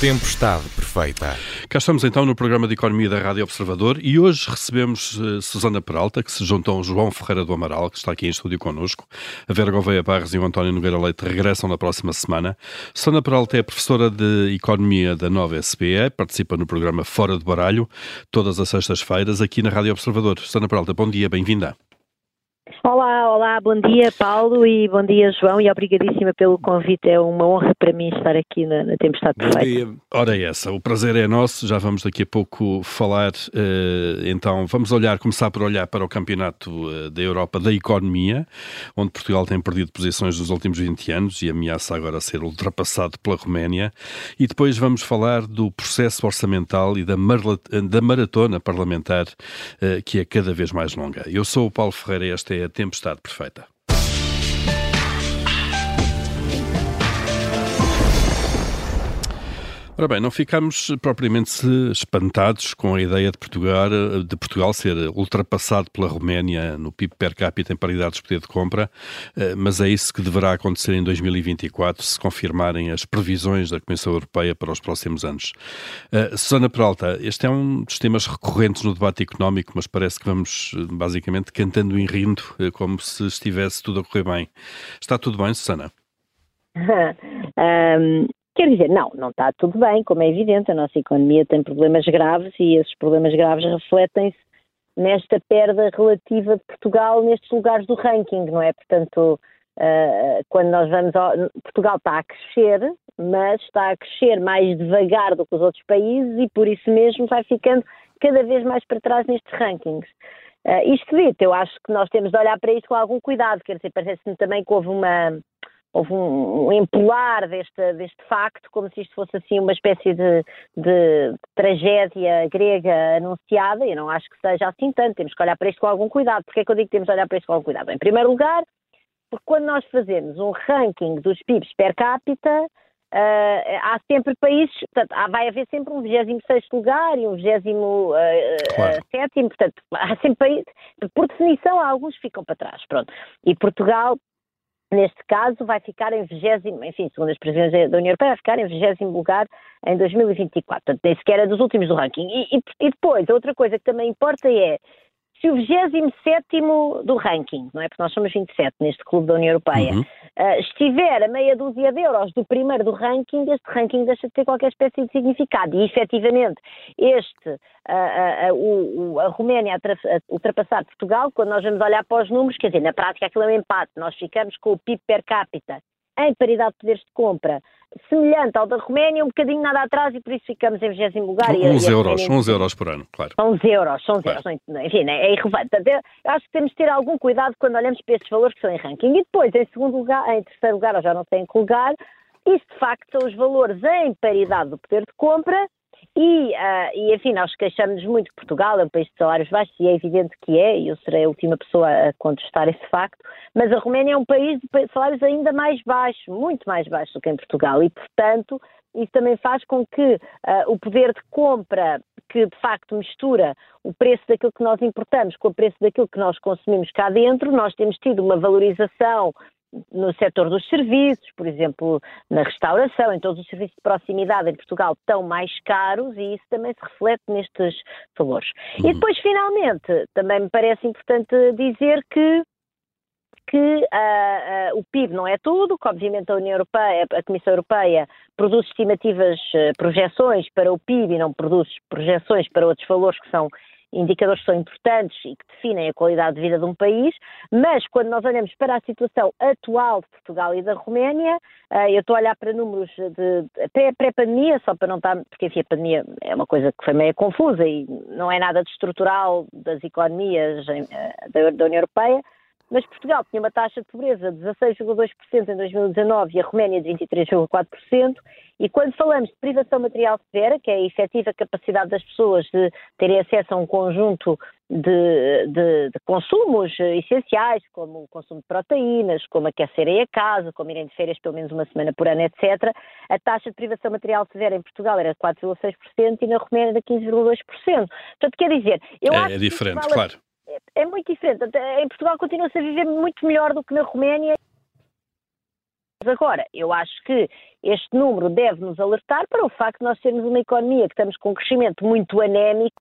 Tempestade perfeita. Cá estamos então no programa de Economia da Rádio Observador e hoje recebemos uh, Susana Peralta, que se juntam ao João Ferreira do Amaral, que está aqui em estúdio connosco. A Vera Gouveia Barres e o António Nogueira Leite regressam na próxima semana. Susana Peralta é professora de Economia da Nova SPE, participa no programa Fora de Baralho, todas as sextas-feiras, aqui na Rádio Observador. Susana Peralta, bom dia, bem-vinda. Olá, olá, bom dia Paulo e bom dia João e obrigadíssima pelo convite. É uma honra para mim estar aqui na, na Tempestade Perfeita. Bom dia. Ora é essa, o prazer é nosso, já vamos daqui a pouco falar, uh, então vamos olhar, começar por olhar para o Campeonato uh, da Europa da Economia, onde Portugal tem perdido posições nos últimos 20 anos e ameaça agora ser ultrapassado pela Roménia e depois vamos falar do processo orçamental e da, da maratona parlamentar que é cada vez mais longa. Eu sou o Paulo Ferreira esta é a tempestade perfeita. Ora bem, não ficamos propriamente espantados com a ideia de Portugal, de Portugal ser ultrapassado pela Roménia no PIB per capita em paridade de poder de compra, eh, mas é isso que deverá acontecer em 2024 se confirmarem as previsões da Comissão Europeia para os próximos anos. Uh, Susana Peralta, este é um dos temas recorrentes no debate económico, mas parece que vamos basicamente cantando e rindo eh, como se estivesse tudo a correr bem. Está tudo bem, Susana? um, Quer dizer, não, não está tudo bem, como é evidente, a nossa economia tem problemas graves e esses problemas graves refletem-se nesta perda relativa de Portugal nestes lugares do ranking, não é? Portanto, uh, quando nós vamos ao. Portugal está a crescer, mas está a crescer mais devagar do que os outros países e por isso mesmo vai ficando cada vez mais para trás nestes rankings. Uh, isto dito, eu acho que nós temos de olhar para isto com algum cuidado, quer dizer, parece-me também que houve uma houve um, um empolar deste, deste facto, como se isto fosse assim uma espécie de, de, tragédia grega anunciada, eu não acho que seja assim tanto, temos que olhar para isto com algum cuidado. Porquê é que eu digo que temos de olhar para isto com algum cuidado? Em primeiro lugar, porque quando nós fazemos um ranking dos PIBs per capita, Uh, há sempre países, portanto, há, vai haver sempre um 26 lugar e um 27, uh, claro. uh, portanto, há sempre países, por definição, alguns ficam para trás, pronto. E Portugal neste caso, vai ficar em 20, enfim, segundo as previsões da União Europeia, vai ficar em 20 lugar em 2024. Portanto, nem sequer é dos últimos do ranking. E, e, e depois, outra coisa que também importa é se o 27 do ranking, não é? Porque nós somos 27 neste clube da União Europeia, uhum. uh, estiver a meia dúzia de euros do primeiro do ranking, este ranking deixa de ter qualquer espécie de significado. E efetivamente, este, uh, uh, o, a Roménia a ultrapassar Portugal, quando nós vamos olhar para os números, quer dizer, na prática aquilo é um empate, nós ficamos com o PIB per capita em paridade de poderes de compra semelhante ao da Roménia, um bocadinho nada atrás e por isso ficamos em 20 lugar. 11 euros, 11 euros por ano, claro. 11 euros, 11 claro. euros, enfim, é irrelevante. Eu acho que temos de ter algum cuidado quando olhamos para esses valores que são em ranking. E depois, em segundo lugar, em terceiro lugar, ou já não sei em que lugar, isso de facto são os valores em paridade do poder de compra e, uh, e, enfim, nós queixamos muito que Portugal é um país de salários baixos e é evidente que é, e eu serei a última pessoa a contestar esse facto, mas a Roménia é um país de salários ainda mais baixos, muito mais baixos do que em Portugal, e portanto isso também faz com que uh, o poder de compra que de facto mistura o preço daquilo que nós importamos com o preço daquilo que nós consumimos cá dentro, nós temos tido uma valorização no setor dos serviços, por exemplo, na restauração, em todos os serviços de proximidade em Portugal estão mais caros e isso também se reflete nestes valores. Uhum. E depois, finalmente, também me parece importante dizer que que uh, uh, o PIB não é tudo, que obviamente a União Europeia, a Comissão Europeia produz estimativas, uh, projeções para o PIB e não produz projeções para outros valores que são indicadores que são importantes e que definem a qualidade de vida de um país, mas quando nós olhamos para a situação atual de Portugal e da Roménia, uh, eu estou a olhar para números de pré-pandemia, só para não estar, porque enfim, a pandemia é uma coisa que foi meio confusa e não é nada de estrutural das economias da, da União Europeia, mas Portugal tinha uma taxa de pobreza de 16,2% em 2019 e a Roménia de 23,4%. E quando falamos de privação material severa, que é a efetiva capacidade das pessoas de terem acesso a um conjunto de, de, de consumos essenciais, como o consumo de proteínas, como aquecerem a casa, como irem de férias pelo menos uma semana por ano, etc., a taxa de privação material severa em Portugal era de 4,6% e na Roménia era 15,2%. Portanto, quer dizer, eu é, acho é diferente, que claro é muito diferente. Em Portugal continua-se a viver muito melhor do que na Roménia Agora, eu acho que este número deve nos alertar para o facto de nós sermos uma economia que estamos com um crescimento muito anémico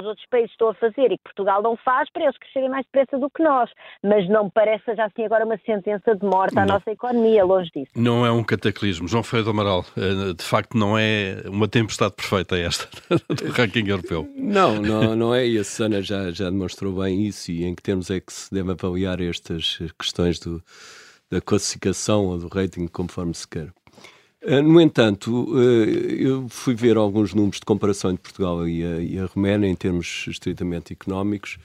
os outros países estão a fazer e que Portugal não faz para eles crescerem mais depressa do que nós. Mas não me parece já assim agora uma sentença de morte à não. nossa economia, longe disso. Não é um cataclismo. João Ferreira do Amaral, eh, de facto não é uma tempestade perfeita esta do ranking europeu. Não, não, não é. E a Susana já, já demonstrou bem isso e em que termos é que se deve avaliar estas questões do, da classificação ou do rating conforme se quer. Eh, no entanto, eh, eu fui ver alguns números de comparação entre Portugal e a, e a Roménia em termos estritamente económicos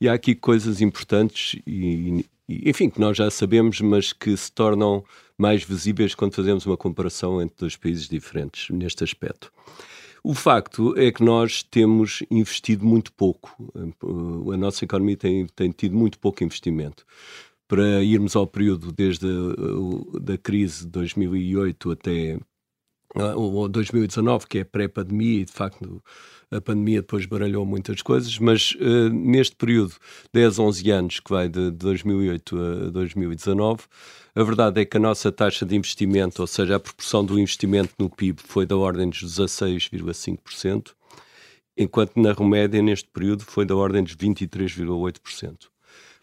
e há aqui coisas importantes e, e, enfim, que nós já sabemos, mas que se tornam mais visíveis quando fazemos uma comparação entre dois países diferentes neste aspecto. O facto é que nós temos investido muito pouco. Eh, a nossa economia tem, tem tido muito pouco investimento para irmos ao período desde a da crise de 2008 até o 2019, que é pré-pandemia, e de facto a pandemia depois baralhou muitas coisas, mas uh, neste período, 10, 11 anos, que vai de 2008 a 2019, a verdade é que a nossa taxa de investimento, ou seja, a proporção do investimento no PIB, foi da ordem dos 16,5%, enquanto na Romédia, neste período, foi da ordem dos 23,8%.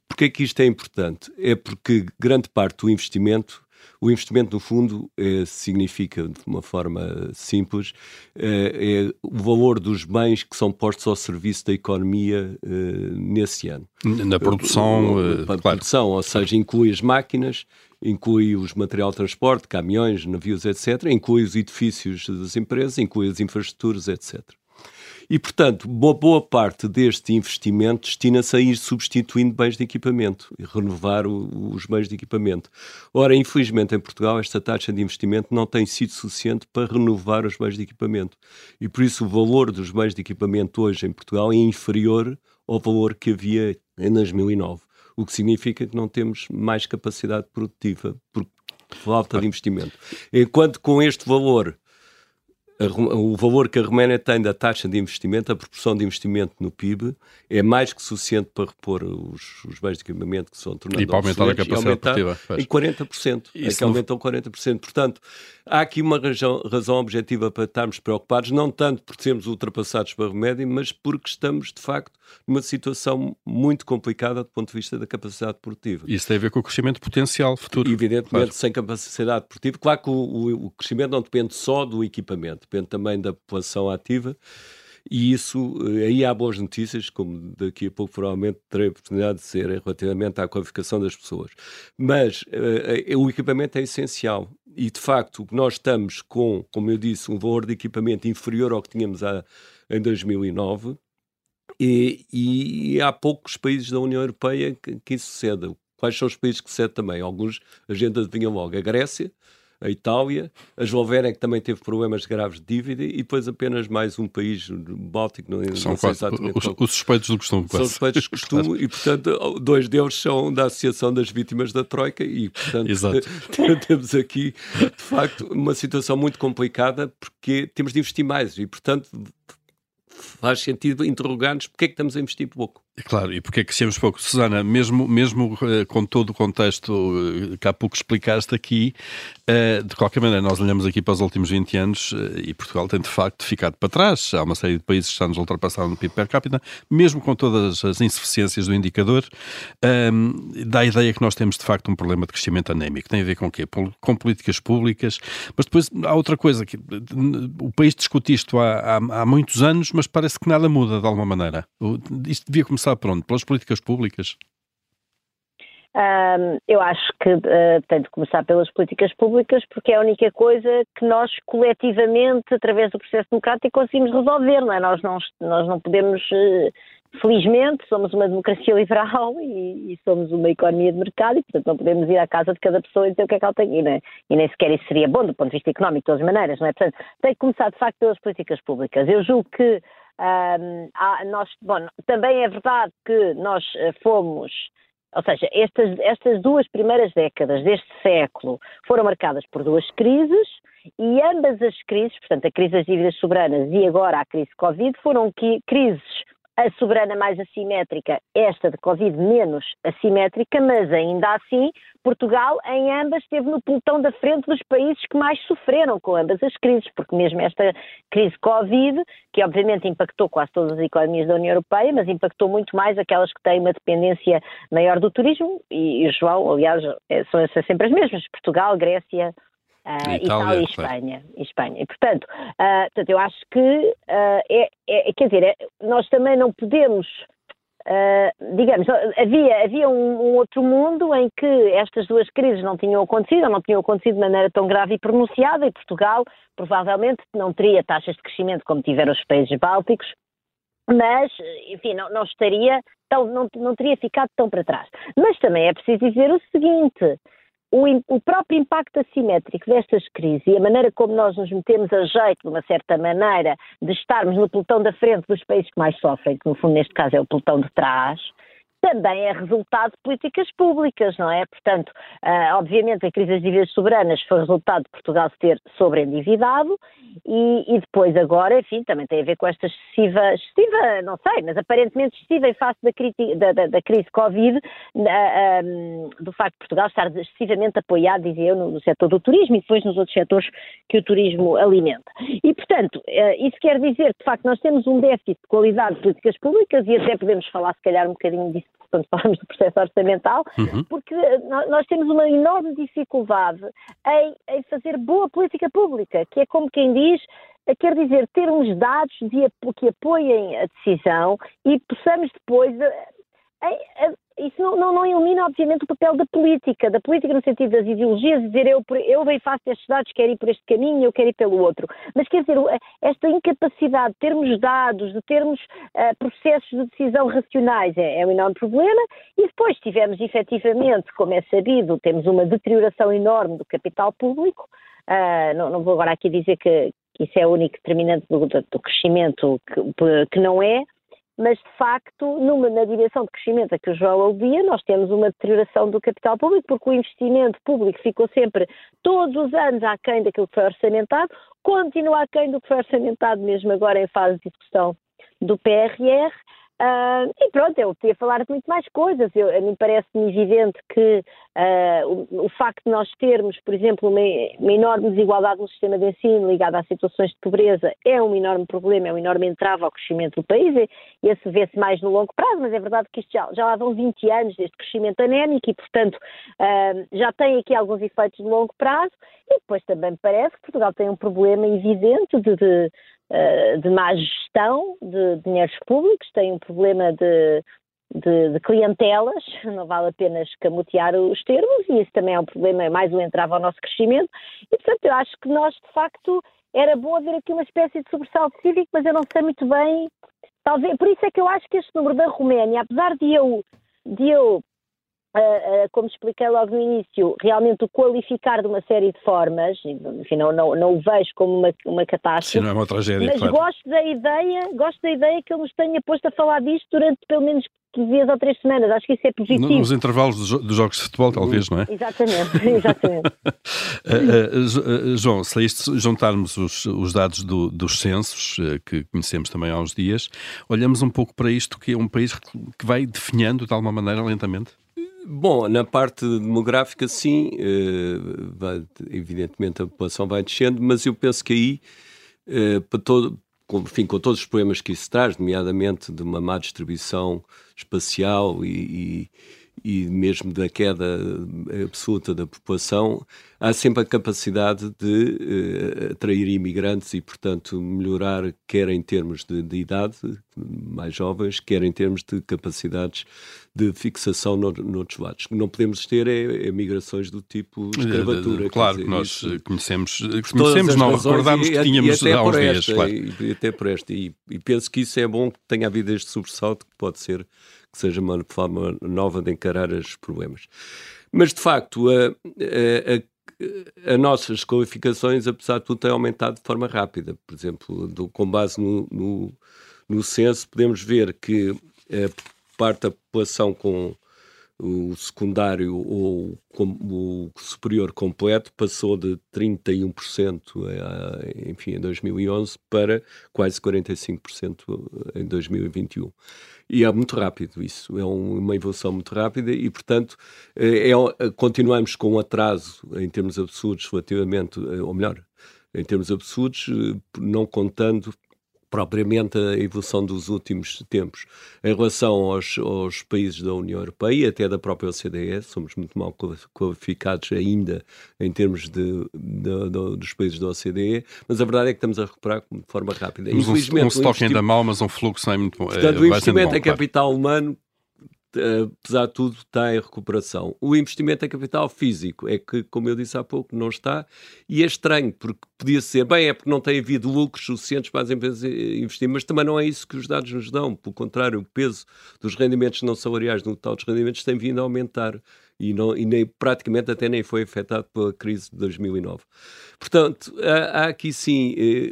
Porquê é que isto é importante? É porque grande parte do investimento, o investimento no fundo é, significa, de uma forma simples, é, é, o valor dos bens que são postos ao serviço da economia é, nesse ano. Na produção, Na claro. produção, ou seja, inclui as máquinas, inclui os material de transporte, caminhões, navios, etc., inclui os edifícios das empresas, inclui as infraestruturas, etc. E, portanto, boa, boa parte deste investimento destina-se a ir substituindo bens de equipamento e renovar o, os bens de equipamento. Ora, infelizmente, em Portugal, esta taxa de investimento não tem sido suficiente para renovar os bens de equipamento. E, por isso, o valor dos bens de equipamento hoje em Portugal é inferior ao valor que havia em 2009. O que significa que não temos mais capacidade produtiva por falta de investimento. Enquanto com este valor o valor que a Roménia tem da taxa de investimento, a proporção de investimento no PIB, é mais que suficiente para repor os, os bens de equipamento que são tornados E para aumentar a capacidade produtiva. Em 40%. Isso é que aumentam 40%. Portanto, há aqui uma razão, razão objetiva para estarmos preocupados, não tanto por sermos ultrapassados para a Roménia, mas porque estamos, de facto, numa situação muito complicada do ponto de vista da capacidade produtiva. Isso tem a ver com o crescimento potencial futuro. Evidentemente, claro. sem capacidade produtiva. Claro que o, o, o crescimento não depende só do equipamento depende também da população ativa. E isso, eh, aí há boas notícias, como daqui a pouco provavelmente terei a oportunidade de ser relativamente à qualificação das pessoas. Mas uh, o equipamento é essencial. E de facto, nós estamos com, como eu disse, um valor de equipamento inferior ao que tínhamos a, em 2009. E, e, há poucos países da União Europeia que, que isso suceda. Quais são os países que sucedem também? Alguns a gente adivinha logo. A Grécia, a Itália, a Eslovénia, que também teve problemas graves de dívida, e depois apenas mais um país báltico, não, são não sei exatamente. Os, os, suspeitos do costume. São suspeitos do costume, e portanto, dois deles são da Associação das Vítimas da Troika, e portanto, temos aqui, de facto, uma situação muito complicada, porque temos de investir mais, e portanto, faz sentido interrogar-nos porque é que estamos a investir pouco. Claro, e porque é que crescemos pouco? Susana, mesmo, mesmo uh, com todo o contexto uh, que há pouco explicaste aqui, uh, de qualquer maneira, nós olhamos aqui para os últimos 20 anos e Portugal tem de facto ficado para trás. Há uma série de países que estão nos ultrapassando no PIB per capita, mesmo com todas as insuficiências do indicador, ehm, dá a ideia que nós temos de facto um problema de crescimento anémico. Tem a ver com o quê? Com políticas públicas, mas depois há outra coisa, que o país discute isto há, há, há muitos anos, mas parece que nada muda de alguma maneira. Isto devia começar começar por onde? Pelas políticas públicas? Um, eu acho que uh, tem de começar pelas políticas públicas porque é a única coisa que nós coletivamente, através do processo democrático, conseguimos resolver, não é? Nós não, nós não podemos, uh, felizmente, somos uma democracia liberal e, e, somos uma economia de mercado e, portanto, não podemos ir à casa de cada pessoa e dizer o que é que ela tem. E, né? e nem sequer isso seria bom do ponto de vista económico, de todas as maneiras, não é? Portanto, tem que começar, de facto, pelas políticas públicas. Eu julgo que um, há, nós, bom, também é verdade que nós eh, fomos, ou seja, estas, estas duas primeiras décadas deste século foram marcadas por duas crises e ambas as crises, portanto, a crise das dívidas soberanas e agora a crise Covid, foram crises. A soberana mais assimétrica, esta de Covid menos assimétrica, mas ainda assim Portugal, em ambas, esteve no pelotão da frente dos países que mais sofreram com ambas as crises, porque mesmo esta crise Covid, que obviamente impactou quase todas as economias da União Europeia, mas impactou muito mais aquelas que têm uma dependência maior do turismo, e, e João, aliás, é, são, são sempre as mesmas, Portugal, Grécia, Uh, Itália, e Espanha, claro. Espanha. E, portanto, uh, portanto, eu acho que uh, é, é, quer dizer, é, nós também não podemos Uh, digamos, havia, havia um, um, outro mundo em que estas duas crises não tinham acontecido, ou não tinham acontecido de maneira tão grave e pronunciada, e Portugal provavelmente não teria taxas de crescimento como tiveram os países bálticos, mas, enfim, não, não estaria, tão, não, não teria ficado tão para trás. Mas também é preciso dizer o seguinte, o, o, próprio impacto assimétrico destas crises e a maneira como nós nos metemos a jeito, de uma certa maneira, de estarmos no pelotão da frente dos países que mais sofrem, que no fundo neste caso é o pelotão de trás, também é resultado de políticas públicas, não é? Portanto, uh, obviamente a crise das dívidas soberanas foi resultado de Portugal se ter sobreendividado e, e, depois agora, enfim, também tem a ver com esta excessiva, excessiva, não sei, mas aparentemente excessiva em face da, da, da, da crise Covid, uh, um, do facto de Portugal estar excessivamente apoiado, dizia eu, no, no setor do turismo e depois nos outros setores que o turismo alimenta. E, portanto, uh, isso quer dizer que, de facto, nós temos um déficit de qualidade de políticas públicas e até podemos falar, se calhar, um bocadinho disso quando falamos do processo orçamental, uhum. porque nós temos uma enorme dificuldade em, em, fazer boa política pública, que é como quem diz, quer dizer, ter uns dados de, que apoiem a decisão e possamos depois isso não, não, elimina, obviamente, o papel da política, da política no sentido das ideologias, dizer eu, eu bem faço estes dados, quero ir por este caminho, eu quero ir pelo outro. Mas quer dizer, esta incapacidade de termos dados, de termos uh, processos de decisão racionais é, é um enorme problema e depois tivemos efetivamente, como é sabido, temos uma deterioração enorme do capital público, uh, não, não, vou agora aqui dizer que, que isso é o único determinante do, do crescimento, que, que não é, mas de facto, numa, na direção de crescimento a que o João aludia, nós temos uma deterioração do capital público, porque o investimento público ficou sempre, todos os anos, aquém daquilo que foi orçamentado, continua aquém do que foi orçamentado, mesmo agora em fase de discussão do PRR, Uh, e pronto, eu podia falar de muito mais coisas. Eu, a mim parece-me evidente que uh, o, o, facto de nós termos, por exemplo, uma, uma, enorme desigualdade no sistema de ensino ligada a situações de pobreza é um enorme problema, é um enorme entrave ao crescimento do país e, esse vê-se mais no longo prazo, mas é verdade que isto já, já lá vão 20 anos deste crescimento anémico e, portanto, uh, já tem aqui alguns efeitos de longo prazo e depois também parece que Portugal tem um problema evidente de, de de má gestão de dinheiros públicos, tem um problema de, de, de, clientelas, não vale a pena escamotear os termos, e isso também é um problema, é mais um entrave ao nosso crescimento, e portanto eu acho que nós, de facto, era bom haver aqui uma espécie de sobressalto cívico, mas eu não sei muito bem, talvez, por isso é que eu acho que este número da Roménia, apesar de eu, de eu como expliquei logo no início, realmente o qualificar de uma série de formas, enfim, não, não, não o vejo como uma, uma catástrofe. Sim, não é uma tragédia, mas claro. gosto da ideia, gosto da ideia que ele nos tenha posto a falar disto durante pelo menos 15 dias ou 3 semanas. Acho que isso é positivo. Nos intervalos dos jogos de futebol, talvez, não é? Exatamente, exatamente. uh, João, se isto juntarmos os, os dados do, dos censos, que conhecemos também há uns dias, olhamos um pouco para isto, que é um país que vai definhando de alguma maneira lentamente? Bom, na parte demográfica, sim, eh, evidentemente a população vai descendo, mas eu penso que aí, eh, para todo, com, enfim, com todos os problemas que isso traz, nomeadamente de uma má distribuição espacial e, e, e mesmo da queda absoluta da população, há sempre a capacidade de atrair imigrantes e, portanto, melhorar, quer em termos de, de, idade, mais jovens, quer em termos de capacidades de fixação no, noutros lados. Não podemos ter é, é migrações do tipo escravatura. Claro, dizer, nós isso, conhecemos, conhecemos não recordamos que tínhamos e, há uns esta, dias. Claro. E, e, até por esta. E, e penso que isso é bom que tenha havido este sobressalto, que pode ser que seja uma forma nova de encarar os problemas. Mas, de facto, a, a, a as nossas qualificações, apesar de tudo, têm aumentado de forma rápida. Por exemplo, do, com base no, no, no censo, podemos ver que a parte da população com o secundário ou o superior completo passou de 31% eh, enfim, em 2011 para quase 45% em 2021. E é muito rápido isso, é uma evolução muito rápida e, portanto, é, é, continuamos com um atraso em termos absurdos relativamente, ou melhor, em termos absurdos, não contando propriamente a evolução dos últimos tempos. Em relação aos, aos, países da União Europeia e até da própria OCDE, somos muito mal qualificados ainda em termos de, de, de, dos países da OCDE, mas a verdade é que estamos a recuperar de forma rápida. Mas Infelizmente, um, um estoque ainda mal, mas um fluxo é muito bom. Portanto, é, o investimento em capital humano apesar de tudo, está em recuperação. O investimento em capital físico é que, como eu disse há pouco, não está, e é estranho, porque podia ser, bem, é porque não tem havido lucros suficientes para as empresas investir, mas também não é isso que os dados nos dão. Pelo contrário, o peso dos rendimentos não salariais no total dos rendimentos tem vindo a aumentar e, não, e nem, praticamente até nem foi afetado pela crise de 2009. Portanto, há, há aqui sim eh,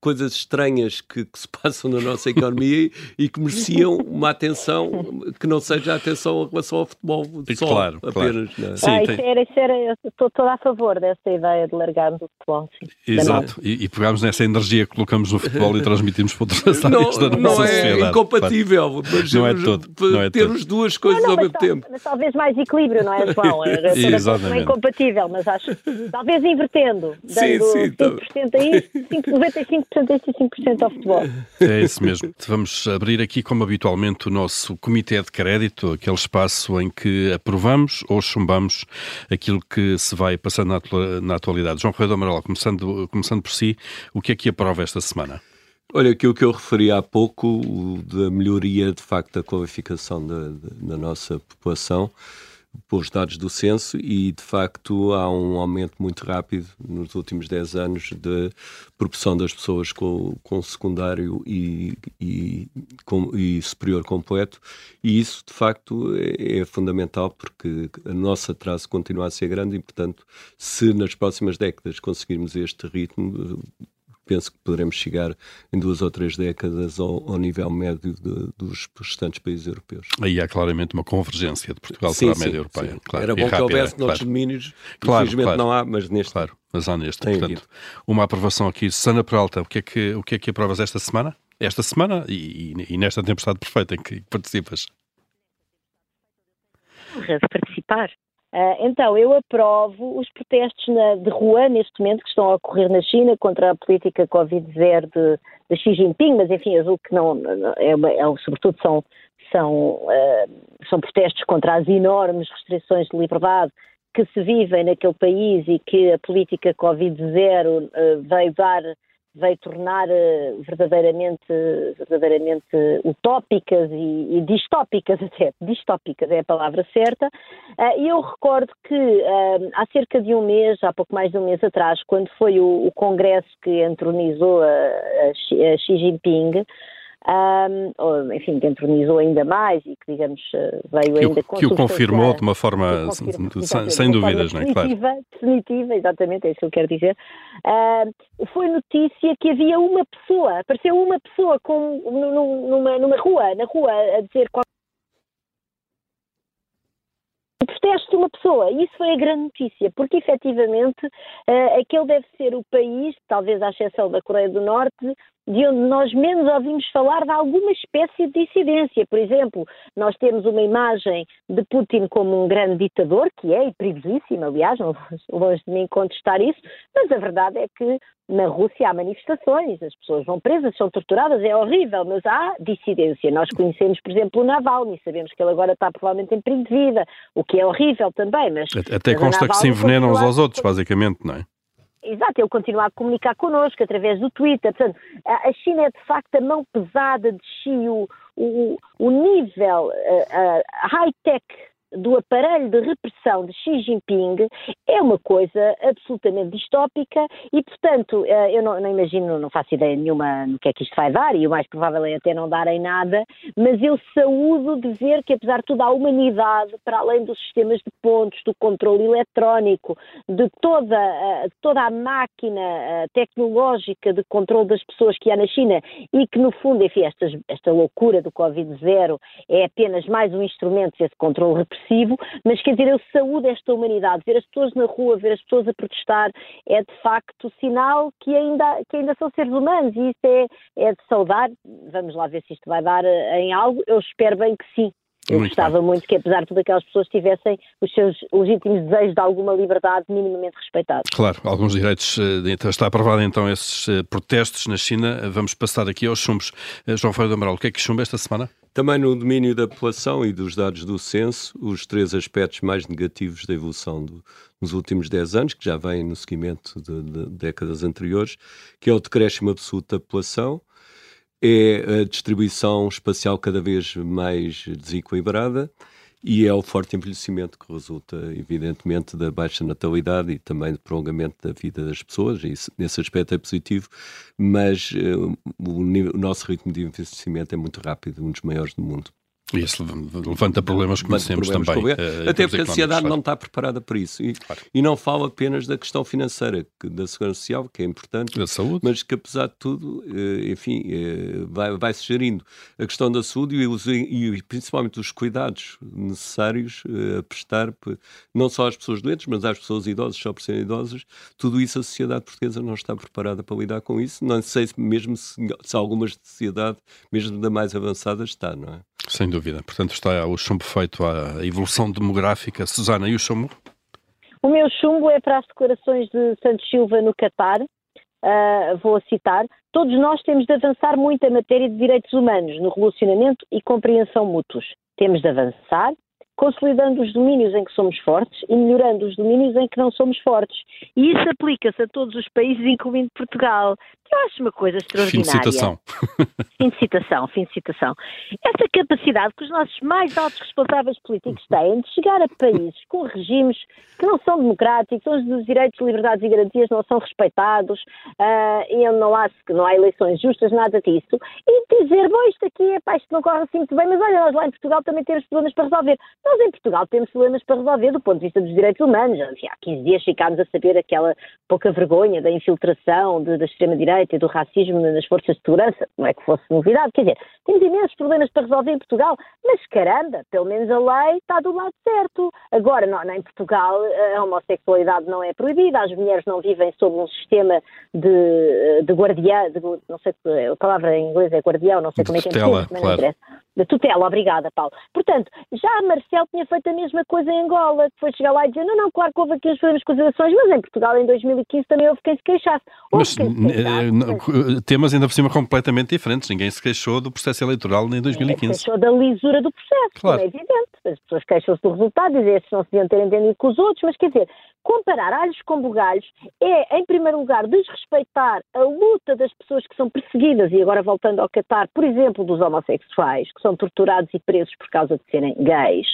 coisas estranhas que, que, se passam na nossa economia e que mereciam uma atenção que não seja a atenção em relação ao futebol só, claro, apenas. Claro. É? Sim, ah, isso era, era, eu estou toda a favor dessa ideia de largarmos o futebol. Sim, Exato, e, e pegarmos nessa energia que colocamos no futebol e transmitimos para outras áreas da nossa não é sociedade. Não é incompatível, mas não é todo, não é ter as duas coisas não, ao mesmo tempo. Mas talvez mais equilíbrio, não é, João? Exatamente. Não é incompatível, mas acho talvez invertendo dando sim, sim, 5% a isso, 95% a isso e 5% ao futebol. É isso mesmo. Vamos abrir aqui, como habitualmente, o nosso comitê de crédito, aquele espaço em que aprovamos ou chumbamos aquilo que se vai passando na, na atualidade. João Correio do Amaral, começando, começando por si, o que é que aprova esta semana? Olha, aquilo que eu referi há pouco, da melhoria de facto da qualificação da, da nossa população, pelos dados do censo e, de facto, há um aumento muito rápido nos últimos 10 anos de proporção das pessoas com, com secundário e, e, com, e superior completo. E isso, de facto, é, é, fundamental porque a nossa atraso continua a ser grande e, portanto, se nas próximas décadas conseguirmos este ritmo, penso que poderemos chegar em duas ou três décadas ao, ao nível médio de, dos restantes países europeus. Aí há claramente uma convergência de Portugal sim, para a média sim, europeia. Sim. Claro, Era bom que houvesse claro. noutros domínios, claro, infelizmente claro. não há, mas neste. Claro, mas há neste. Portanto, havido. uma aprovação aqui. Sana Peralta, o que, é que, o que é que aprovas esta semana? Esta semana e, e, e nesta tempestade perfeita em que participas? De participar. Uh, então, eu aprovo os protestos na, de rua, neste momento, que estão a ocorrer na China contra a política Covid-0 de, de, Xi Jinping, mas enfim, eu julgo que não, é, é, sobretudo são, são, uh, são protestos contra as enormes restrições de liberdade que se vivem naquele país e que a política Covid-0 uh, veio dar veio tornar eh, verdadeiramente, verdadeiramente utópicas e, e, distópicas até, distópicas é a palavra certa, eh, e eu recordo que eh, há cerca de um mês, há pouco mais de um mês atrás, quando foi o, o congresso que entronizou a, a Xi Jinping, um, ou, enfim, que entronizou ainda mais e que, digamos, eh, veio ainda Que o confirmou de uma forma, sem, sem dúvidas, não é? Claro. Definitiva, exatamente, é isso que eu quero dizer. Uh, foi notícia que havia uma pessoa, apareceu uma pessoa com, numa, numa rua, na rua, a dizer o protesto de uma pessoa. Isso foi a grande notícia, porque efetivamente uh, aquele deve ser o país, talvez à exceção da Coreia do Norte, de onde nós menos ouvimos falar de alguma espécie de dissidência. Por exemplo, nós temos uma imagem de Putin como um grande ditador, que é, e perigosíssimo, aliás, não longe de mim contestar isso, mas a verdade é que na Rússia há manifestações, as pessoas vão presas, são torturadas, é horrível, mas há dissidência. Nós conhecemos, por exemplo, o Navalny, sabemos que ele agora está provavelmente em perigo de vida, o que é horrível também, mas... Até consta que se envenenam uns aos outros, basicamente, não é? Exato, ele continua a comunicar connosco através do Twitter. Portanto, a China é de facto a mão pesada de Xi, o, o, o nível uh, uh, high-tech do aparelho de repressão de Xi Jinping é uma coisa absolutamente distópica e, portanto, eh, eu não, não, imagino, não faço ideia nenhuma no que é que isto vai dar e o mais provável é até não dar em nada, mas eu saúdo de ver que, apesar de tudo, a humanidade, para além dos sistemas de pontos, do controle eletrónico, de toda, eh, toda a máquina eh, tecnológica de controle das pessoas que há na China e que, no fundo, enfim, esta loucura do Covid-0 é apenas mais um instrumento desse controle repressivo expressivo, mas quer dizer, eu saúdo esta humanidade. Ver as pessoas na rua, ver as pessoas a protestar, é de facto sinal que ainda, que ainda são seres humanos e isso é, é de saudar. Vamos lá ver se isto vai dar eh, em algo. Eu espero bem que sim. Eu muito gostava bem. muito que, apesar de tudo, aquelas pessoas tivessem os seus legítimos desejos de alguma liberdade minimamente respeitados. Claro, alguns direitos. Eh, então, está aprovado então esses eh, protestos na China. Vamos passar aqui aos chumbos. João Ferreira do Amaral, o que é que chumba esta semana? Também no domínio da população e dos dados do censo, os três aspectos mais negativos da evolução do, nos últimos 10 anos, que já vêm no seguimento de, de décadas anteriores, que é o decréscimo absoluto da população, é a distribuição espacial cada vez mais desequilibrada e é o forte envelhecimento que resulta, evidentemente, da baixa natalidade e também do prolongamento da vida das pessoas. Isso, nesse aspecto é positivo, mas uh, o, o, nosso ritmo de envelhecimento é muito rápido, um dos maiores do mundo. E isso levanta problemas, conhecemos também. Uh, Até porque a sociedade claro. não está preparada para isso. E, claro. e, não falo apenas da questão financeira, que, da segurança social, que é importante, da saúde. mas que apesar de tudo, uh, enfim, uh, vai, vai se gerindo a questão da saúde e, os, e principalmente os cuidados necessários a prestar, não só às pessoas doentes, mas às pessoas idosas, só por serem idosas. Tudo isso a sociedade portuguesa não está preparada para lidar com isso. Não sei mesmo se, se algumas sociedade, mesmo da mais avançada, está, não é? Sem dúvida. Portanto, está o chumbo feito à evolução demográfica. Susana, e o chumbo? O meu chumbo é para as declarações de Santos Silva no Catar. Uh, vou citar. Todos nós temos de avançar muito em matéria de direitos humanos, no relacionamento e compreensão mútuos. Temos de avançar, consolidando os domínios em que somos fortes e melhorando os domínios em que não somos fortes. E isso aplica-se a todos os países, incluindo Portugal. Eu acho uma coisa extraordinária. Fim de citação. Fim de citação, fim de citação. Essa capacidade que os nossos mais altos responsáveis políticos têm de chegar a países com regimes que não são democráticos, onde os direitos, liberdades e garantias não são respeitados, uh, e onde não há, não há eleições justas, nada disso, e dizer, bom, isto aqui, é, pá, isto não corre assim muito bem, mas olha, nós lá em Portugal também temos problemas para resolver. Nós em Portugal temos problemas para resolver do ponto de vista dos direitos humanos. Há 15 dias ficámos a saber aquela pouca vergonha da infiltração de, da extrema-direita e do racismo nas forças de segurança. Não é que fosse novidade. Quer dizer, temos imensos problemas para resolver em Portugal, mas caramba, pelo menos a lei está do lado certo. Agora, não, não, em Portugal a homossexualidade não é proibida, as mulheres não vivem sob um sistema de, de guardiã, de, não sei a palavra em inglês é guardião, não sei como é que é, tutela, mas claro. não interessa de tutela, obrigada, Paulo. Portanto, já a Marcel tinha feito a mesma coisa em Angola, que foi chegar lá e dizer, não, não, claro que houve aqui as eleições, mas em Portugal em 2015 também houve quem se queixasse. Houve mas, quem se queixasse. Temas ainda por cima completamente diferentes, ninguém se queixou do processo eleitoral em 2015. Ninguém se queixou da lisura do processo, claro. é evidente. As pessoas queixam-se do resultado, dizem que não se deviam ter entendido com os outros, mas quer dizer, comparar alhos com bugalhos é, em primeiro lugar, desrespeitar a luta das pessoas que são perseguidas, e agora voltando ao Qatar, por exemplo, dos homossexuais, que são torturados e presos por causa de serem gays,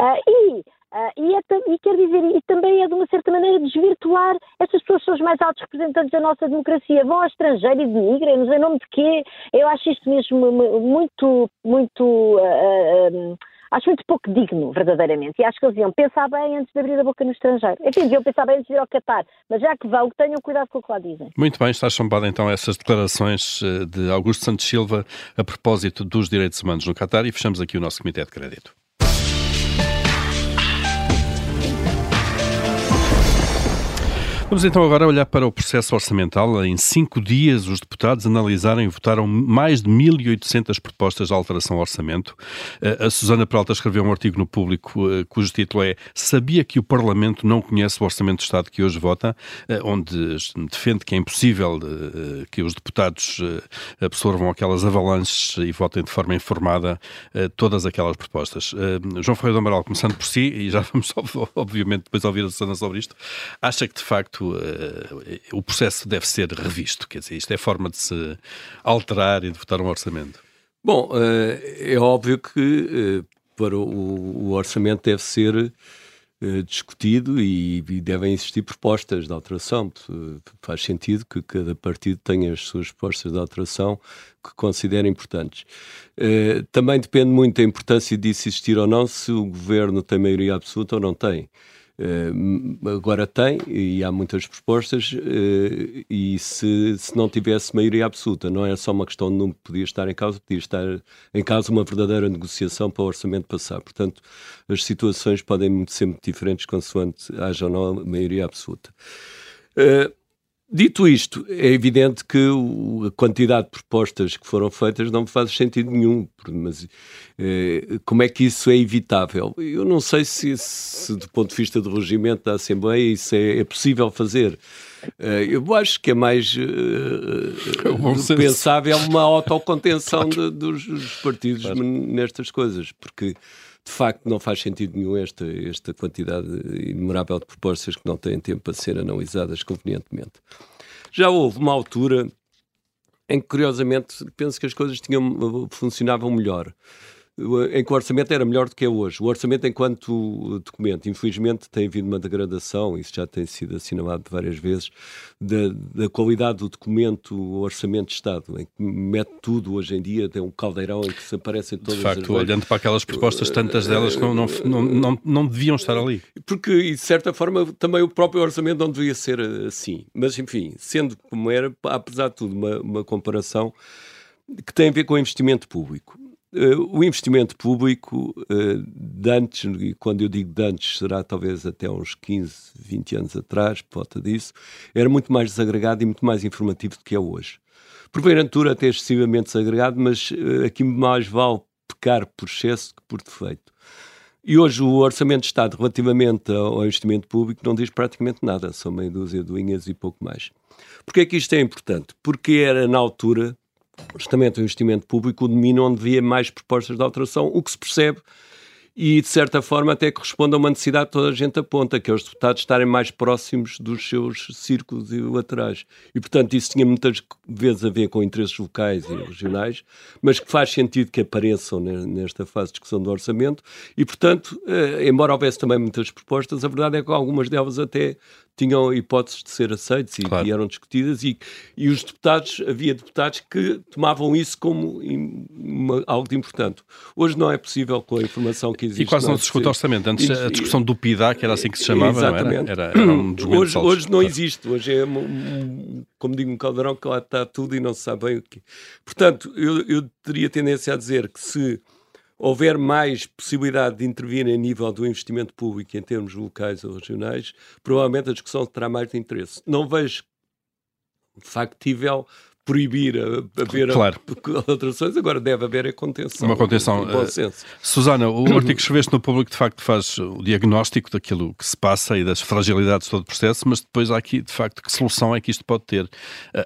uh, e Uh, e, é, e, quer dizer, e também é de uma certa maneira desvirtuar, estas pessoas são os mais altos representantes da nossa democracia, vão ao estrangeiro e denigrem-nos em nome de quê? Eu acho isto mesmo muito, muito uh, uh, Acho muito pouco digno, verdadeiramente. E acho que eles iam pensar bem antes de abrir a boca no estrangeiro. Enfim, deviam pensar bem antes de ir ao Qatar. Mas já que vão, tenham cuidado com o que lá dizem. Muito bem, está chumbada então essas declarações eh, de Augusto Santos Silva a propósito dos direitos humanos no Qatar e fechamos aqui o nosso Comitê de Crédito. Vamos então agora olhar para o processo orçamental. Em cinco dias, os deputados analisaram e votaram mais de 1.800 propostas de alteração ao orçamento. Eh, a Susana Peralta escreveu um artigo no Público eh, cujo título é Sabia que o Parlamento não conhece o Orçamento de Estado que hoje vota, eh, onde defende que é impossível que os deputados absorvam aquelas avalanches e votem de forma informada todas aquelas propostas. João Ferreira do Amaral, começando por si, e já vamos obviamente depois ouvir a Susana sobre isto, acha que de facto uh, o processo deve ser revisto. Quer dizer, isto é forma de se alterar e de votar um orçamento. Bom, uh, é óbvio que uh, para o, o, orçamento deve ser discutido e, e, devem existir propostas de alteração. Faz sentido que cada partido tenha as suas propostas de alteração que considera importantes. também depende muito da importância disso existir ou não, se o governo tem maioria absoluta ou não tem. Uh, agora tem, e há muitas propostas, uh, e se, se não tivesse maioria absoluta, não é só uma questão de número podia estar em causa, podia estar em causa uma verdadeira negociação para o orçamento passar. Portanto, as situações podem ser muito diferentes consoante haja ou não maioria absoluta. Uh, Dito isto, é evidente que a quantidade de propostas que foram feitas não faz sentido nenhum, mas eh, como é que isso é evitável? Eu não sei se, se, do ponto de vista do regimento da Assembleia, isso é, é possível fazer. Eh, eu acho que é mais eh, pensável uma autocontenção de, dos, dos, partidos nestas coisas, porque de facto não faz sentido nenhum esta, esta quantidade inumerável de propostas que não têm tempo para ser analisadas convenientemente. Já houve uma altura em que, curiosamente, penso que as coisas tinham, funcionavam melhor em que o orçamento era melhor do que é hoje. O orçamento, enquanto documento, infelizmente tem havido uma degradação, isso já tem sido assinalado várias vezes, da, da qualidade do documento, o orçamento de Estado, em que mete tudo hoje em dia, tem um caldeirão em que se aparecem todas De facto, olhando para aquelas propostas, tantas delas não, não, não, não, não deviam estar ali. Porque, de certa forma, também o próprio orçamento não devia ser assim. Mas, enfim, sendo como era, apesar de tudo, uma, uma comparação que tem a ver com o investimento público. Uh, o investimento público, uh, de antes, e quando eu digo de antes, será talvez até uns 15, 20 anos atrás, por volta disso, era muito mais desagregado e muito mais informativo do que é hoje. Porventura até excessivamente desagregado, mas uh, aqui mais vale pecar por excesso que por defeito. E hoje o Orçamento de Estado, relativamente ao investimento público, não diz praticamente nada, são meia dúzia de linhas e pouco mais. Porquê é que isto é importante? Porque era na altura justamente o investimento público, o domínio onde havia mais propostas de alteração, o que se percebe e, de certa forma, até corresponde a uma necessidade que toda a gente aponta, que é os deputados estarem mais próximos dos seus círculos e laterais. E, portanto, isso tinha muitas vezes a ver com interesses locais e regionais, mas que faz sentido que apareçam nesta fase de discussão do orçamento. E, portanto, eh, embora houvesse também muitas propostas, a verdade é que algumas delas até tinham hipóteses de ser aceites e, claro. eram discutidas e, e os deputados, havia deputados que tomavam isso como uma, algo de importante. Hoje não é possível com a informação que existe. E quase não, se discute orçamento. Antes e, a discussão do PIDA, que era assim que se chamava, exatamente. Era? Era, era? um hoje, hoje não claro. existe. Hoje é, um, como digo, um caldeirão que lá está tudo e não se sabe bem o que. Portanto, eu, eu teria tendência a dizer que se houver mais possibilidade de intervir em nível do investimento público em termos locais ou regionais, provavelmente a discussão terá mais de interesse. Não vejo factível proibir a, haver claro. alterações, agora deve haver a contenção. Uma contenção. Uh, Susana, o artigo que escreveste no público de facto faz o diagnóstico daquilo que se passa e das fragilidades de todo o processo, mas depois há aqui de facto que solução é que isto pode ter, uh,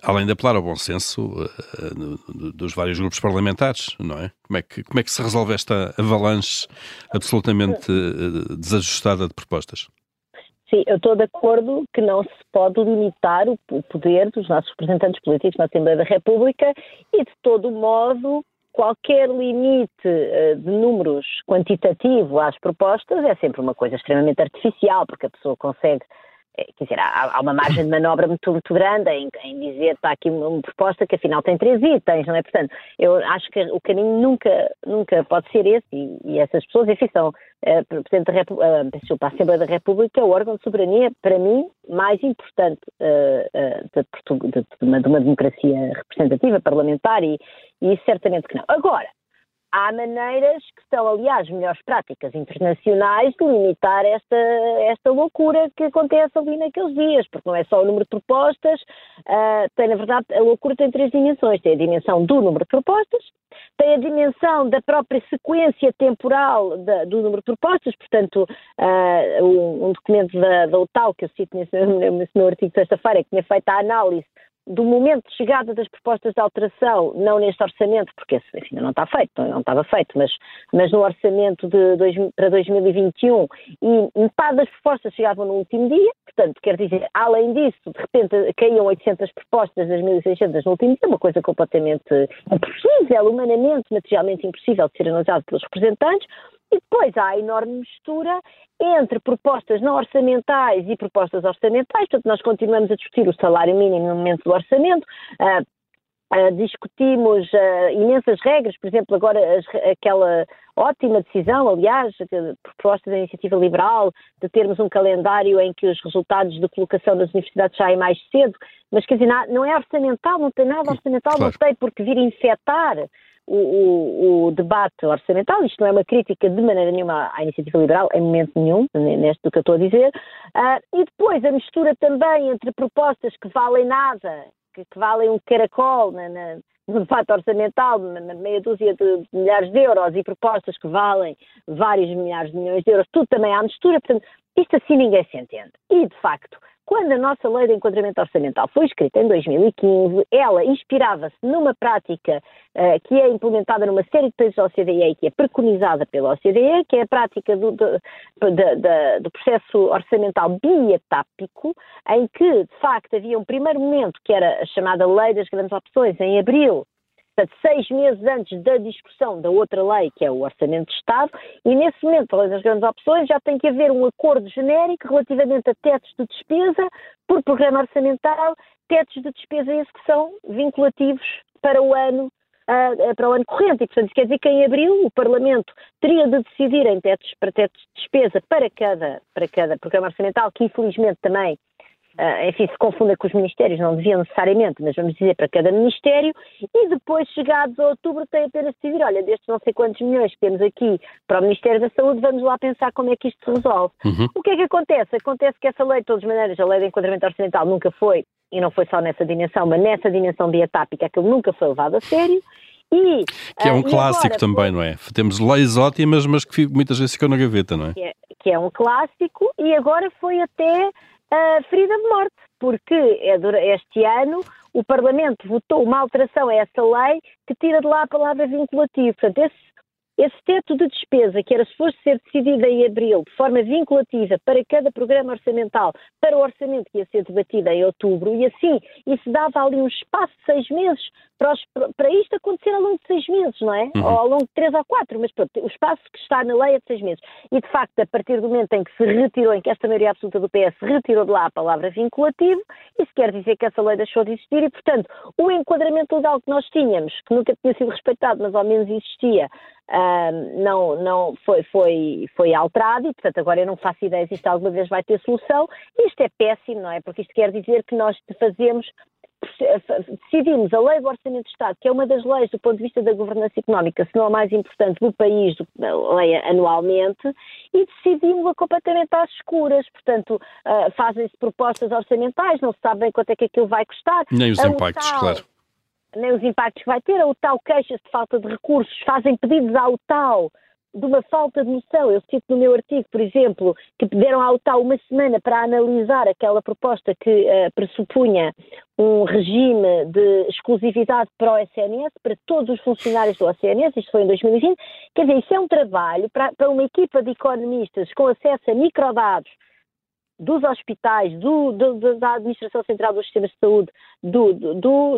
além de apelar ao bom senso uh, dos vários grupos parlamentares, não é? Como é que, como é que se resolve esta avalanche absolutamente desajustada de propostas? Sim, eu estou de acordo que não se pode limitar o, poder dos nossos representantes políticos na Assembleia da República e, de todo modo, qualquer limite uh, de números quantitativo às propostas é sempre uma coisa extremamente artificial, porque a pessoa consegue quer dizer, há, há, uma margem de manobra muito, muito grande em, em, dizer está aqui uma, uma, proposta que afinal tem três itens, não é? Portanto, eu acho que o caminho nunca, nunca pode ser esse e, e essas pessoas, enfim, são uh, Presidente da uh, a Assembleia da República, é o órgão de soberania, para mim, mais importante uh, de, de, de, uma, de, uma, democracia representativa, parlamentar e, e certamente que não. Agora, há maneiras que são, aliás, melhores práticas internacionais de limitar esta, esta loucura que acontece ali naqueles dias, porque não é só o número de propostas, uh, tem, na verdade, a loucura tem três dimensões. Tem a dimensão do número de propostas, tem a dimensão da própria sequência temporal da, do número de propostas, portanto, uh, um, um, documento da, da que eu cito nesse meu artigo de sexta-feira, que tinha feito a análise do momento de chegada das propostas de alteração, não neste orçamento, porque esse enfim, não está feito, não estava feito, mas, mas no orçamento de dois, para 2021, e metade das propostas chegavam no último dia, portanto, quer dizer, além disso, de repente caíam 800 propostas das 1.600 no último dia, uma coisa completamente impossível, humanamente, materialmente impossível de ser analisada pelos representantes, e depois há a enorme mistura entre propostas não orçamentais e propostas orçamentais, portanto, nós continuamos a discutir o salário mínimo no momento do orçamento. Uh, Uh, discutimos uh, imensas regras, por exemplo, agora as, aquela ótima decisão, aliás, proposta da iniciativa liberal, de termos um calendário em que os resultados de colocação nas universidades saem mais cedo, mas quer dizer, não é orçamental, não tem nada orçamental, claro. não tem por que vir infectar o, o, o, debate orçamental. Isto não é uma crítica de maneira nenhuma à iniciativa liberal, em momento nenhum, neste do que eu estou a dizer. Uh, e depois a mistura também entre propostas que valem nada, que, que valem um caracol na, na, no debate orçamental, na meia dúzia de, de milhares de euros, e propostas que valem vários milhares de milhões de euros, tudo também à mistura. Portanto, isto assim ninguém se entende. E, de facto, quando a nossa lei de enquadramento orçamental foi escrita em 2015, ela inspirava-se numa prática uh, que é implementada numa série de países da OCDE e que é preconizada pela OCDE, que é a prática do, do, do, do processo orçamental bietápico, em que, de facto, havia um primeiro momento, que era a chamada Lei das Grandes Opções, em abril portanto, seis meses antes da discussão da outra lei, que é o Orçamento de Estado, e nesse momento, além das grandes opções, já tem que haver um acordo genérico relativamente a tetos de despesa por programa orçamental, tetos de despesa que são vinculativos para o ano Uh, para o ano corrente. E, portanto, quer dizer que em abril o Parlamento teria de decidir em tetos, para tetos de despesa para cada, para cada programa orçamental, que infelizmente também uh, enfim, se confunda com os ministérios, não deviam necessariamente, mas vamos dizer para cada ministério, e depois, chegados a outubro, tem apenas de decidir, olha, destes não sei quantos milhões que temos aqui para o Ministério da Saúde, vamos lá pensar como é que isto se resolve. Uhum. O que é que acontece? Acontece que essa lei, de todas as maneiras, a lei de enquadramento orçamental nunca foi, e não foi só nessa dimensão, mas nessa dimensão bietápica, aquilo nunca foi levado a sério, e, que é um uh, clássico agora, também, não é? Temos leis ótimas, mas que muitas vezes ficam na gaveta, não é? Que, é? que é um clássico e agora foi até uh, ferida de morte, porque é este ano o Parlamento votou uma alteração a essa lei que tira de lá a palavra vinculativo. Portanto, esse esse teto de despesa, que era suposto ser decidido em abril, de forma vinculativa para cada programa orçamental, para o orçamento que ia ser debatido em outubro, e assim, isso dava ali um espaço de seis meses para, os, para isto acontecer ao longo de seis meses, não é? Uhum. Ou ao longo de três ou quatro, mas pronto, o espaço que está na lei é de seis meses. E, de facto, a partir do momento em que se retirou, em que esta maioria absoluta do PS retirou de lá a palavra vinculativo, isso quer dizer que essa lei deixou de existir e, portanto, o enquadramento legal que nós tínhamos, que nunca tinha sido respeitado, mas ao menos existia, não, não foi, foi, foi alterado e, portanto, agora eu não faço ideia se isto alguma vez vai ter solução. Isto é péssimo, não é? Porque isto quer dizer que nós fazemos decidimos a lei do Orçamento de Estado, que é uma das leis do ponto de vista da governança económica, se não a mais importante do país, a lei anualmente, e decidimos-la completamente às escuras. Portanto, uh, fazem-se propostas orçamentais, não se sabe bem quanto é que aquilo vai custar. Nem os impactos, claro nem os impactos que vai ter, a UTAL queixa-se de falta de recursos, fazem pedidos à UTAL de uma falta de noção. Eu cito no meu artigo, por exemplo, que pediram à UTAL uma semana para analisar aquela proposta que uh, pressupunha um regime de exclusividade para o SNS, para todos os funcionários do SNS, isto foi em 2020. Quer dizer, isso é um trabalho para, para uma equipa de economistas com acesso a microdados dos hospitais, do, do, da Administração Central dos Sistemas de Saúde, do,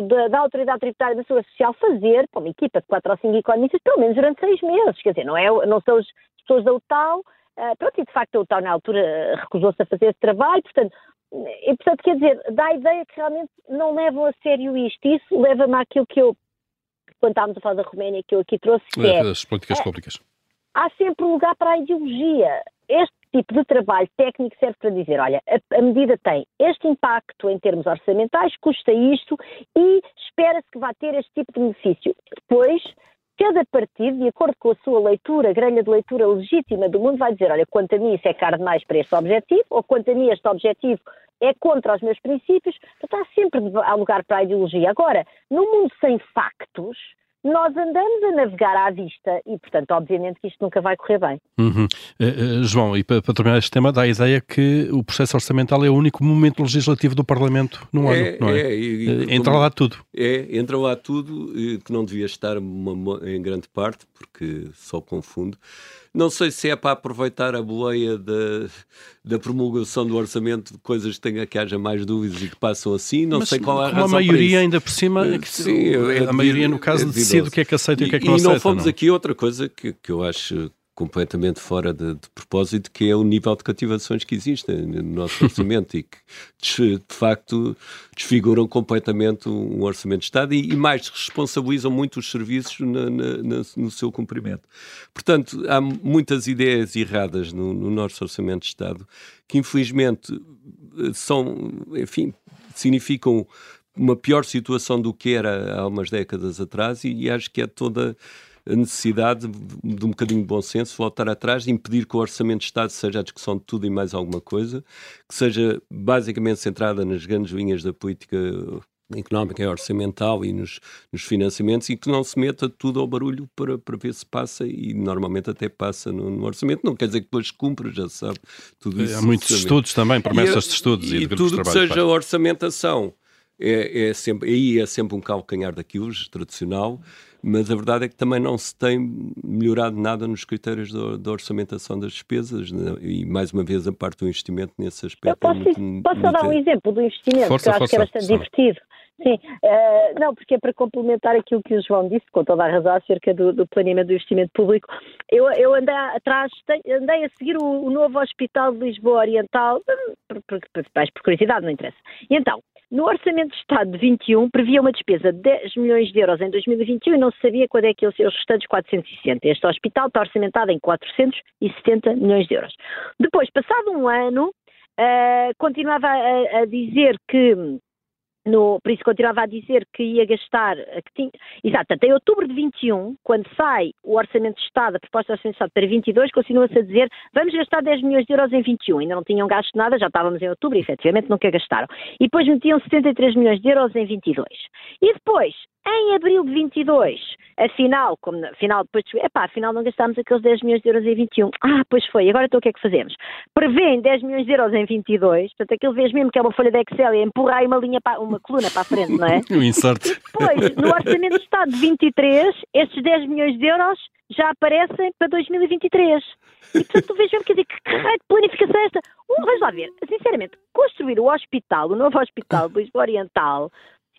da, da, Autoridade Tributária da Segurança Social, fazer, com uma equipa de quatro ou cinco economistas, pelo menos durante seis meses. Quer dizer, não, é, não são as pessoas da UTAL, uh, pronto, e de facto a UTAL na altura recusou-se a fazer esse trabalho, portanto, e, portanto, quer dizer, dá a ideia que realmente não levam a sério isto. Isso leva-me àquilo que eu, quando estávamos a falar da Roménia, que eu aqui trouxe, que é... As políticas públicas. Há sempre lugar para a ideologia. Este tipo de trabalho técnico serve para dizer, olha, a, a medida tem este impacto em termos orçamentais, custa isto e espera-se que vá ter este tipo de benefício. Depois, cada partido, de acordo com a sua leitura, grelha de leitura legítima do mundo, vai dizer, olha, quanto a mim isso é caro demais para este objetivo, ou quanto a mim este objetivo é contra os meus princípios, há sempre há lugar para a ideologia. Agora, no mundo sem factos, nós andamos a navegar à vista e, portanto, obviamente que isto nunca vai correr bem. Uhum. Uh, uh, João, e para, para, terminar este tema, dá a ideia que o processo orçamental é o único momento legislativo do Parlamento no é, ano, não é? é e, uh, entra lá tudo. É, entra lá tudo, que não devia estar uma, em grande parte, porque só confunde. Não sei se é para aproveitar a boleia da, da promulgação do orçamento de coisas que, tenha, que haja mais dúvidas e que passam assim. Não Mas, sei qual é a razão. a maioria ainda por cima, é que, sim, a, é a maioria no caso é decide o que é que aceita e o que é que não aceita. E não fomos não? aqui outra coisa que, que eu acho completamente fora de, de, propósito, que é o nível de cativações que existem no nosso orçamento e que, de, facto, desfiguram completamente um orçamento de Estado e, e mais responsabilizam muito os serviços na, na, na, no seu cumprimento. Portanto, há muitas ideias erradas no, no nosso orçamento de Estado que, infelizmente, são, enfim, significam uma pior situação do que era há umas décadas atrás e, e acho que é toda a necessidade de um bocadinho de bom senso, voltar atrás, impedir que o Orçamento de Estado seja a discussão de tudo e mais alguma coisa, que seja basicamente centrada nas grandes linhas da política económica e orçamental e nos, nos, financiamentos e que não se meta tudo ao barulho para, para ver se passa e normalmente até passa no, no orçamento. Não quer dizer que depois cumpra, já sabe. Tudo isso Há muitos estudos também, promessas e, de estudos e, e de tudo que seja orçamentação é, é, sempre, aí é sempre um calcanhar daquilo, tradicional, mas a verdade é que também não se tem melhorado nada nos critérios da orçamentação das despesas né? e, mais uma vez, a parte do investimento nesse aspecto. Eu posso, é muito, posso muito... dar um exemplo do investimento, força, que eu acho que é bastante divertido. Sim, uh, não, porque é para complementar aquilo que o João disse, com toda a razão, acerca do, do planeamento do investimento público. Eu, eu andei atrás, andei a seguir o, o novo Hospital de Lisboa Oriental, por, por, por, por curiosidade, não interessa. E então, no Orçamento de Estado de 21 previa uma despesa de 10 milhões de euros em 2021 e não se sabia quando é que iam ser os restantes 460. Este hospital está orçamentado em 470 milhões de euros. Depois, passado um ano, uh, continuava a, a dizer que no, por isso continuava a dizer que ia gastar, que tinha, exato, até outubro de 21, quando sai o Orçamento de Estado, a proposta de Orçamento de Estado para 22, continua-se a dizer vamos gastar 10 milhões de euros em 21. Ainda não tinham gasto nada, já estávamos em outubro e efetivamente nunca gastaram. E depois metiam 73 milhões de euros em 22. E depois, em abril de 22, afinal, como afinal depois, epá, afinal não gastámos aqueles 10 milhões de euros em 21. Ah, pois foi, agora então o que é que fazemos? Prevêem 10 milhões de euros em 22, portanto aquilo vês mesmo que é uma folha de Excel e empurra aí uma linha, para, uma coluna para a frente, não é? o insert. E depois, no Orçamento de Estado de 23, estes 10 milhões de euros já aparecem para 2023. E portanto tu vês mesmo, quer dizer, que raio de planificação é esta? Um, vamos lá ver, sinceramente, construir o hospital, o novo hospital do Lisboa Oriental,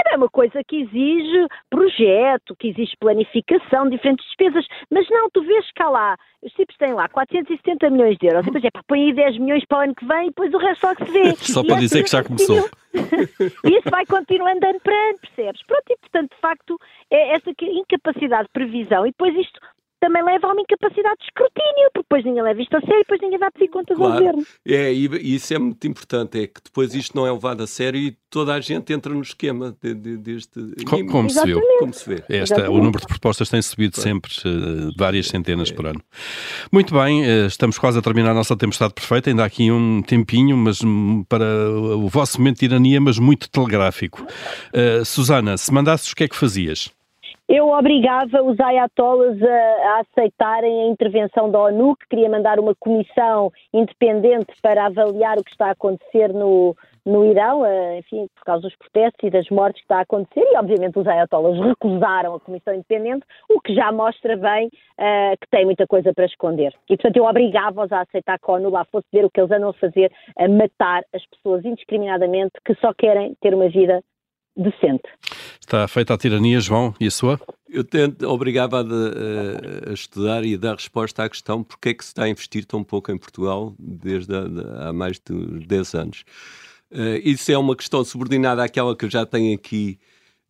é uma coisa que exige projeto, que exige planificação, diferentes despesas, mas não, tu vês cá lá, os tipos têm lá 470 milhões de euros, e depois é pá, põe aí 10 milhões para o ano que vem e depois o resto só que se vê. Só para dizer que já começou. e isso vai continuando ano para ano, percebes? Pronto, e portanto, de facto, é essa incapacidade de previsão e depois isto também leva a uma incapacidade de escrutínio, porque depois ninguém leva isto a sério e depois ninguém vai pedir contas claro. ao governo. É, e isso é muito importante, é que depois isto não é levado a sério e toda a gente entra no esquema de, de, deste... Como, como se viu. Como se vê. Esta, o número de propostas tem subido claro. sempre, uh, várias centenas é. por ano. Muito bem, uh, estamos quase a terminar a nossa tempestade perfeita, ainda há aqui um tempinho, mas um, para o vosso momento de tirania, mas muito telegráfico. Uh, Susana, se mandasses o que é que fazias? Eu obrigava os ayatollahs a, a, aceitarem a intervenção da ONU, que queria mandar uma comissão independente para avaliar o que está a acontecer no, no Irão, eh, enfim, por causa dos protestos e das mortes que está a acontecer, e obviamente os ayatollahs recusaram a comissão independente, o que já mostra bem uh, que tem muita coisa para esconder. E, portanto, eu obrigava-os a aceitar que a ONU lá fosse ver o que eles andam a fazer, a matar as pessoas indiscriminadamente que só querem ter uma vida decente. Está feita a tirania, João, e a sua? Eu tento, obrigava a, a, a, estudar e a dar resposta à questão porque é que se está a investir tão pouco em Portugal desde há, há mais de 10 anos. Uh, isso é uma questão subordinada àquela que eu já tenho aqui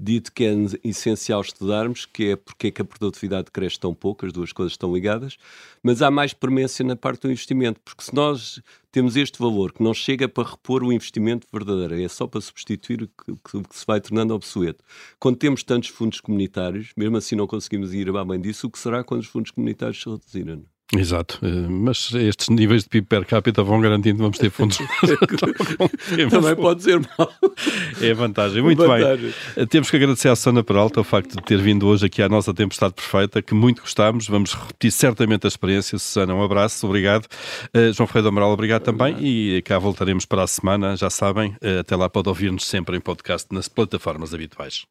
dito que é essencial estudarmos, que é porque é que a produtividade cresce tão pouco, as duas coisas estão ligadas, mas há mais premência na parte do investimento, porque se nós temos este valor que não chega para repor o investimento verdadeiro, é só para substituir o que, que, se vai tornando obsoleto. Quando temos tantos fundos comunitários, mesmo assim não conseguimos ir bem disso, o que será quando os fundos comunitários se reduzirem? Exato, eh, mas estes níveis de PIB per capita vão garantindo que vamos ter fundos. Também pode ser mal. É vantagem. Muito vantagem. bem. Temos que agradecer à Sana Peralta o facto de ter vindo hoje aqui à nossa Tempestade Perfeita, que muito gostámos. Vamos repetir certamente a experiência. Susana, um abraço, obrigado. Uh, João Ferreira do Amaral, obrigado também. E cá voltaremos para a semana, já sabem. Uh, até lá pode ouvir-nos sempre em podcast nas plataformas habituais.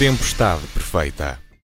Tempestade perfeita.